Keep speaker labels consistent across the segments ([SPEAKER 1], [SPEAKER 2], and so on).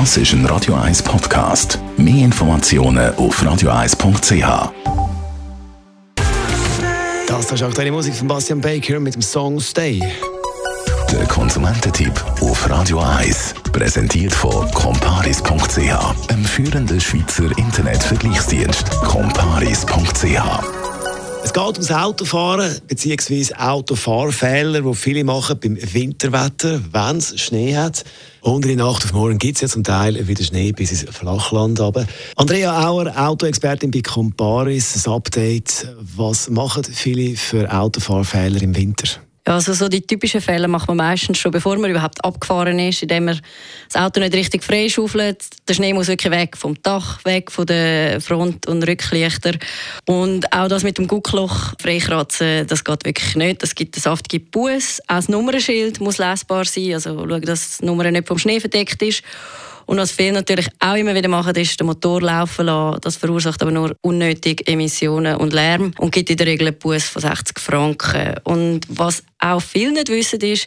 [SPEAKER 1] Das ist ein Radio 1 Podcast. Mehr Informationen auf radio1.ch.
[SPEAKER 2] Das ist auch deine Musik von Bastian Baker mit dem Song Stay.
[SPEAKER 1] Der Konsumententipp auf Radio 1. Präsentiert von comparis.ch, einem führenden Schweizer Internetvergleichsdienst. comparis.ch
[SPEAKER 2] geht ums Autofahren bzw. Autofahrfehler, die viele machen beim Winterwetter, wenn es Schnee hat. In der Nacht auf morgen gibt es ja zum Teil wieder Schnee bis ins Flachland. Aber. Andrea Auer, Autoexpertin bei Comparis, ein Update. Was machen viele für Autofahrfehler im Winter?
[SPEAKER 3] Also so die typischen Fälle macht man meistens schon, bevor man überhaupt abgefahren ist, indem man das Auto nicht richtig freischaufelt. Der Schnee muss wirklich weg vom Dach, weg von den Front- und Rücklichter. Und auch das mit dem Guckloch freikratzen, das geht wirklich nicht. Das gibt einen saftigen Bus. Auch das Nummernschild muss lesbar sein, also schauen, dass die Nummer nicht vom Schnee verdeckt ist. Und was viele natürlich auch immer wieder machen, ist den Motor laufen lassen. Das verursacht aber nur unnötige Emissionen und Lärm und gibt in der Regel einen Bus von 60 Franken. Und was auch viele nicht wissen, ist,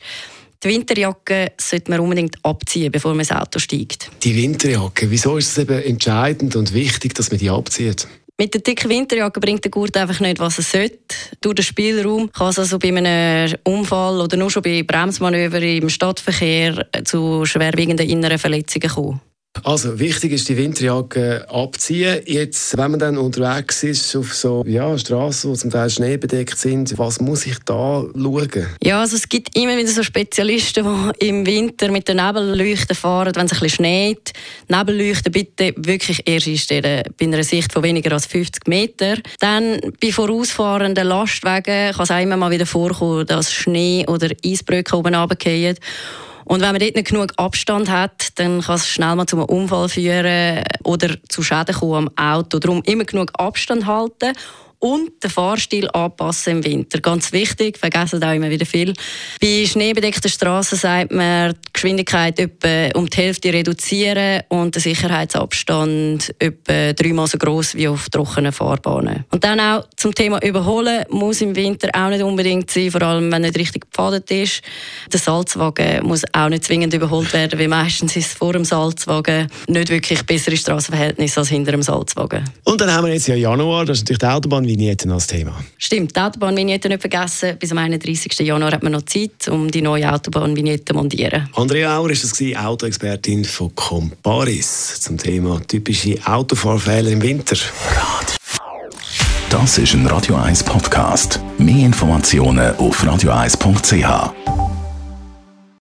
[SPEAKER 3] die Winterjacke sollte man unbedingt abziehen, bevor man ins Auto steigt.
[SPEAKER 2] Die Winterjacke, wieso ist es eben entscheidend und wichtig, dass man die abzieht?
[SPEAKER 3] Mit der dicken Winterjacke bringt der Gurt einfach nicht, was er sollte. Durch den Spielraum kann es also bei einem Unfall oder nur schon bei Bremsmanövern im Stadtverkehr zu schwerwiegenden inneren Verletzungen kommen.
[SPEAKER 2] Also wichtig ist die Winterjacke abziehen. Jetzt, wenn man dann unterwegs ist auf so ja, Straßen, die zum Teil schneebedeckt sind, was muss ich da schauen?
[SPEAKER 3] Ja, also es gibt immer wieder so Spezialisten, die im Winter mit den Nebelleuchten fahren, wenn es ein bisschen schneit. Nebelleuchten bitte wirklich erst einstellen, bei einer Sicht von weniger als 50 Meter. Dann bei vorausfahrenden Lastwagen kann es auch immer mal wieder vorkommen, dass Schnee oder Eisbrücken oben runterfallen. Und wenn man dort nicht genug Abstand hat, dann kann es schnell mal zu einem Unfall führen oder zu Schäden kommen am Auto. Darum immer genug Abstand halten und den Fahrstil anpassen im Winter. Ganz wichtig, vergessen auch immer wieder viel. Bei schneebedeckten Straßen sagt man, Geschwindigkeit etwa um die Hälfte reduzieren und den Sicherheitsabstand etwa dreimal so groß wie auf trockenen Fahrbahnen. Und dann auch zum Thema Überholen muss im Winter auch nicht unbedingt sein, vor allem wenn nicht richtig gepfadet ist. Der Salzwagen muss auch nicht zwingend überholt werden, weil meistens ist es vor dem Salzwagen nicht wirklich bessere Straßenverhältnisse als hinter dem Salzwagen.
[SPEAKER 2] Und dann haben wir jetzt ja Januar, das ist natürlich die Autobahn Autobahnvignetten als Thema.
[SPEAKER 3] Stimmt, die Autobahnvignetten nicht vergessen. Bis am 31. Januar hat man noch Zeit, um die neue Autobahnvignette zu montieren.
[SPEAKER 2] Andrea Auer ist das Autoexpertin von Comparis zum Thema typische Autofahrfehler im Winter.
[SPEAKER 1] Das ist ein Radio 1 Podcast. Mehr Informationen auf radio1.ch.